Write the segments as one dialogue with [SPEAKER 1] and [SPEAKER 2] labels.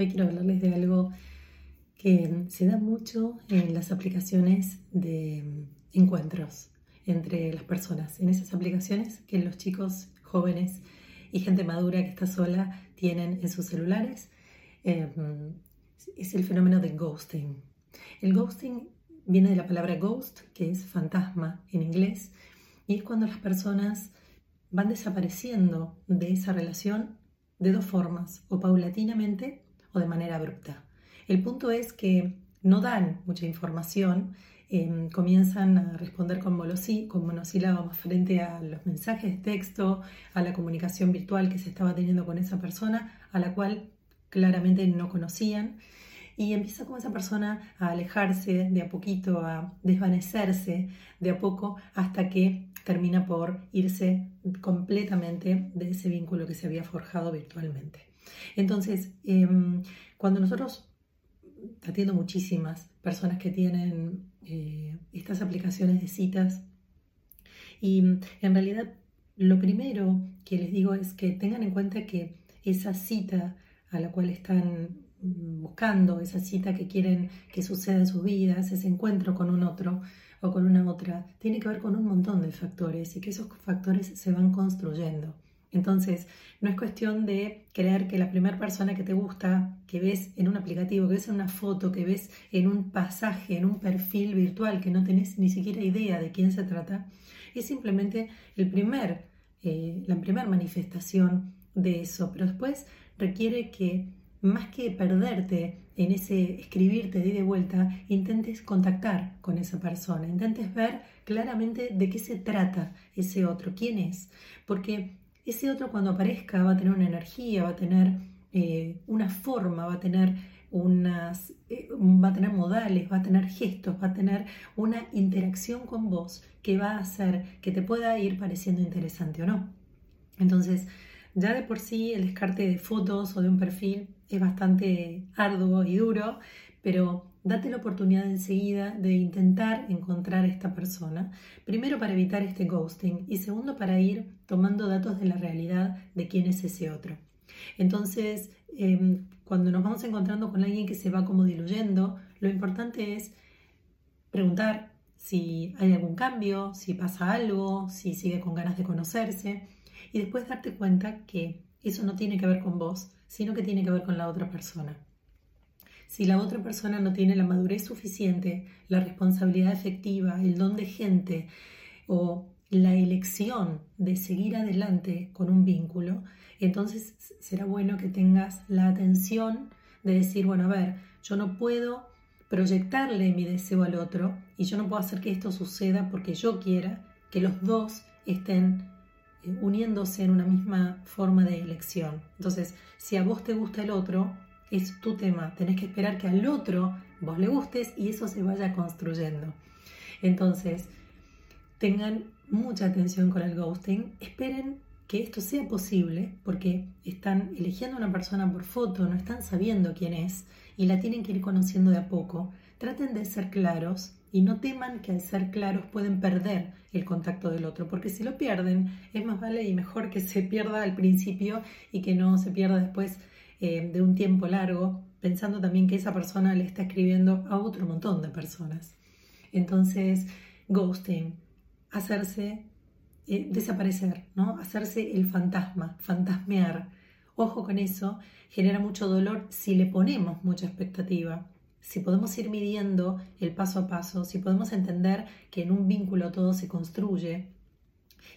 [SPEAKER 1] Hoy quiero hablarles de algo que se da mucho en las aplicaciones de encuentros entre las personas, en esas aplicaciones que los chicos jóvenes y gente madura que está sola tienen en sus celulares. Em, es el fenómeno de ghosting. El ghosting viene de la palabra ghost, que es fantasma en inglés, y es cuando las personas van desapareciendo de esa relación de dos formas, o paulatinamente o de manera abrupta. El punto es que no dan mucha información, em, comienzan a responder con, con monosílabos frente a los mensajes de texto, a la comunicación virtual que se estaba teniendo con esa persona, a la cual claramente no conocían. Y empieza como esa persona a alejarse de a poquito, a desvanecerse de a poco, hasta que termina por irse completamente de ese vínculo que se había forjado virtualmente. Entonces, em, cuando nosotros atiendo muchísimas personas que tienen eh, estas aplicaciones de citas, y en realidad lo primero que les digo es que tengan en cuenta que esa cita a la cual están buscando, esa cita que quieren que suceda en sus vidas, ese encuentro con un otro o con una otra, tiene que ver con un montón de factores y que esos factores se van construyendo. Entonces, no es cuestión de creer que la primera persona que te gusta, que ves en un aplicativo, que ves en una foto, que ves en un pasaje, en un perfil virtual, que no tenés ni siquiera idea de quién se trata, es simplemente el primer, eh, la primera manifestación de eso. Pero después requiere que, más que perderte en ese escribirte de vuelta, intentes contactar con esa persona, intentes ver claramente de qué se trata ese otro, quién es. Porque ese otro cuando aparezca va a tener una energía, va a tener eh, una forma, va a tener unas, eh, va a tener modales, va a tener gestos, va a tener una interacción con vos que va a hacer que te pueda ir pareciendo interesante o no. Entonces, ya de por sí el descarte de fotos o de un perfil es bastante arduo y duro, pero date la oportunidad enseguida de intentar encontrar a esta persona, primero para evitar este ghosting y segundo para ir tomando datos de la realidad de quién es ese otro. Entonces, em, cuando nos vamos encontrando con alguien que se va como diluyendo, lo importante es preguntar si hay algún cambio, si pasa algo, si sigue con ganas de conocerse y después darte cuenta que eso no tiene que ver con vos, sino que tiene que ver con la otra persona. Si la otra persona no tiene la madurez suficiente, la responsabilidad efectiva, el don de gente o la elección de seguir adelante con un vínculo, entonces será bueno que tengas la atención de decir, bueno, a ver, yo no puedo proyectarle mi deseo al otro y yo no puedo hacer que esto suceda porque yo quiera que los dos estén eh, uniéndose en una misma forma de elección. Entonces, si a vos te gusta el otro, es tu tema. Tenés que esperar que al otro vos le gustes y eso se vaya construyendo. Entonces, tengan mucha atención con el ghosting. Esperen que esto sea posible porque están eligiendo a una persona por foto, no están sabiendo quién es y la tienen que ir conociendo de a poco. Traten de ser claros y no teman que al ser claros pueden perder el contacto del otro, porque si lo pierden es más vale y mejor que se pierda al principio y que no se pierda después eh, de un tiempo largo, pensando también que esa persona le está escribiendo a otro montón de personas. Entonces, ghosting, hacerse eh, desaparecer, ¿no? Hacerse el fantasma, fantasmear. Ojo con eso, genera mucho dolor si le ponemos mucha expectativa si podemos ir midiendo el paso a paso, si podemos entender que en un vínculo todo se construye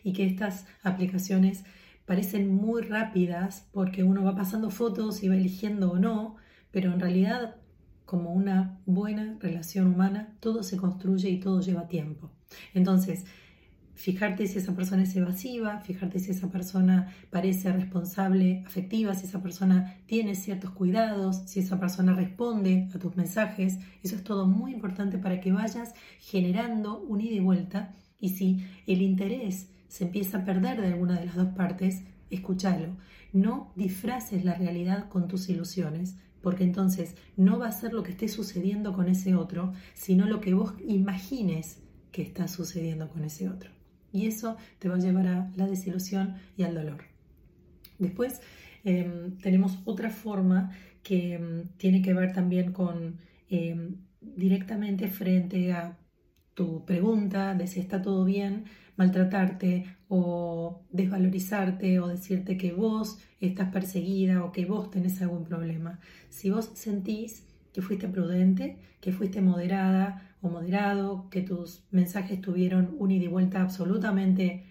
[SPEAKER 1] y que estas aplicaciones parecen muy rápidas porque uno va pasando fotos y va eligiendo o no, pero en realidad como una buena relación humana todo se construye y todo lleva tiempo. Entonces, fijarte si esa persona es evasiva, fijarte si esa persona parece responsable, afectiva, si esa persona tiene ciertos cuidados, si esa persona responde a tus mensajes. Eso es todo muy importante para que vayas generando un ida y vuelta y si el interés se empieza a perder de alguna de las dos partes, escúchalo. No disfraces la realidad con tus ilusiones, porque entonces no va a ser lo que esté sucediendo con ese otro, sino lo que vos imagines que está sucediendo con ese otro y eso te va a llevar a la desilusión y al dolor. Después, em, tenemos otra forma que em, tiene que ver también con em, directamente frente a tu pregunta de si está todo bien, maltratarte o desvalorizarte o decirte que vos estás perseguida o que vos tenés algún problema. Si vos sentís que fuiste prudente, que fuiste moderada o moderado, que tus mensajes tuvieron un ida y vuelta absolutamente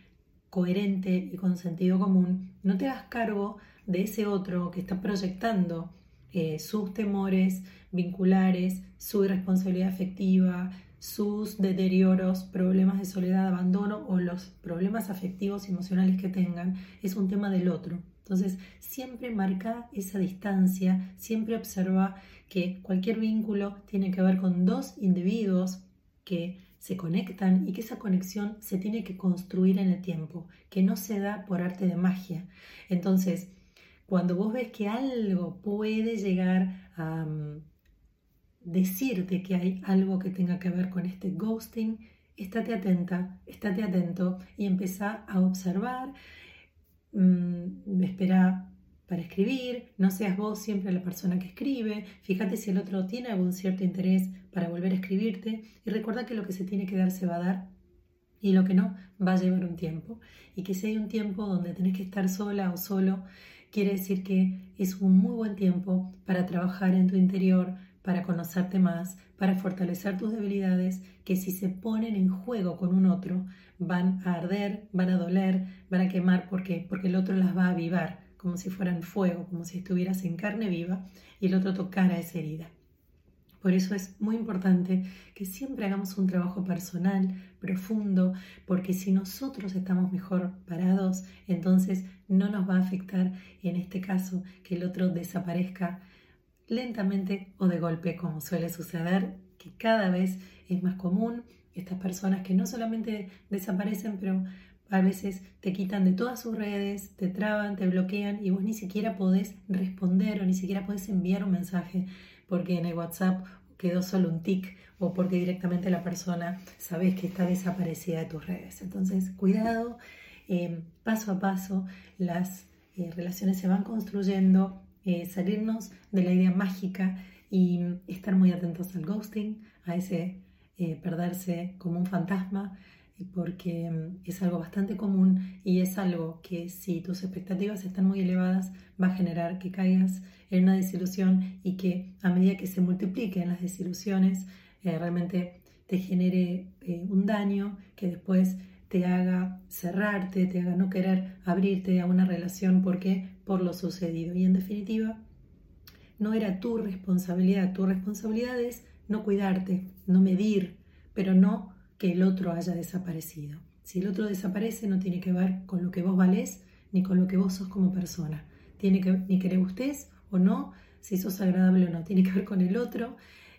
[SPEAKER 1] coherente y con sentido común, no te hagas cargo de ese otro que está proyectando eh, sus temores vinculares, su irresponsabilidad afectiva, sus deterioros, problemas de soledad, abandono o los problemas afectivos y emocionales que tengan, es un tema del otro. Entonces, siempre marca esa distancia, siempre observa que cualquier vínculo tiene que ver con dos individuos que se conectan y que esa conexión se tiene que construir en el tiempo, que no se da por arte de magia. Entonces, cuando vos ves que algo puede llegar a mm, decirte que hay algo que tenga que ver con este ghosting, estate atenta, estate atento y empieza a observar, mm, espera para escribir, no seas vos siempre la persona que escribe, fíjate si el otro tiene algún cierto interés para volver a escribirte y recuerda que lo que se tiene que dar se va a dar y lo que no va a llevar un tiempo. Y que si hay un tiempo donde tenés que estar sola o solo, quiere decir que es un muy buen tiempo para trabajar en tu interior, para conocerte más, para fortalecer tus debilidades, que si se ponen en juego con un otro, van a arder, van a doler, van a quemar, ¿por qué? Porque el otro las va a avivar como si fueran fuego, como si estuvieras en carne viva y el otro tocara esa herida. Por eso es muy importante que siempre hagamos un trabajo personal, profundo, porque si nosotros estamos mejor parados, entonces no nos va a afectar, en este caso, que el otro desaparezca lentamente o de golpe, como suele suceder, que cada vez es más común. Estas personas que no solamente desaparecen, pero a veces te quitan de todas sus redes, te traban, te bloquean y vos ni siquiera podés responder o ni siquiera podés enviar un mensaje porque en el WhatsApp quedó solo un tic o porque directamente la persona sabes que está desaparecida de tus redes. Entonces, cuidado, eh, paso a paso las eh, relaciones se van construyendo, eh, salirnos de la idea mágica y estar muy atentos al ghosting, a ese perderse como un fantasma, porque mm, es algo bastante común y es algo que si tus expectativas están muy elevadas va a generar que caigas en una desilusión y que a medida que se multipliquen las desilusiones eh, realmente te genere eh, un daño que después te haga cerrarte, te haga no querer abrirte a una relación. Porque por lo sucedido. Y en definitiva, no era tu responsabilidad, tu responsabilidad es no cuidarte, no medir, pero no que el otro haya desaparecido. Si el otro desaparece no tiene que ver con lo que vos valés ni con lo que vos sos como persona. Tiene que ni que le gustes o no, si sos agradable o no. Tiene que ver con el otro,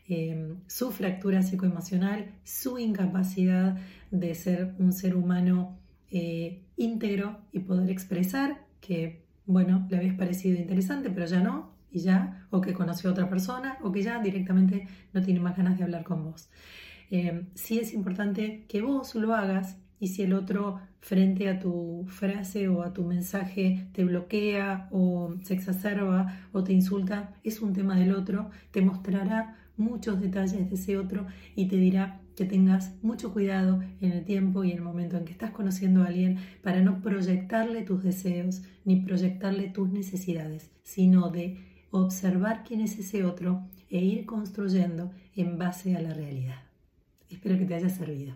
[SPEAKER 1] eh, su fractura psicoemocional, su incapacidad de ser un ser humano eh, íntegro y poder expresar que, bueno, le habías parecido interesante, pero ya no, y ya, o que conoció a otra persona, o que ya directamente no tiene más ganas de hablar con vos. Eh, sí es importante que vos lo hagas y si el otro frente a tu frase o a tu mensaje te bloquea o se exacerba o te insulta, es un tema del otro, te mostrará muchos detalles de ese otro y te dirá que tengas mucho cuidado en el tiempo y en el momento en que estás conociendo a alguien para no proyectarle tus deseos ni proyectarle tus necesidades, sino de observar quién es ese otro e ir construyendo en base a la realidad. Espero que te haya servido.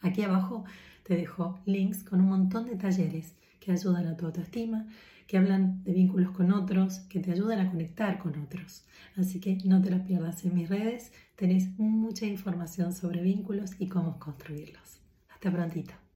[SPEAKER 1] Aquí abajo te dejo links con un montón de talleres que ayudan a tu autoestima, que hablan de vínculos con otros, que te ayudan a conectar con otros. Así que no te las pierdas en mis redes, tenés mucha información sobre vínculos y cómo construirlos. Hasta prontito.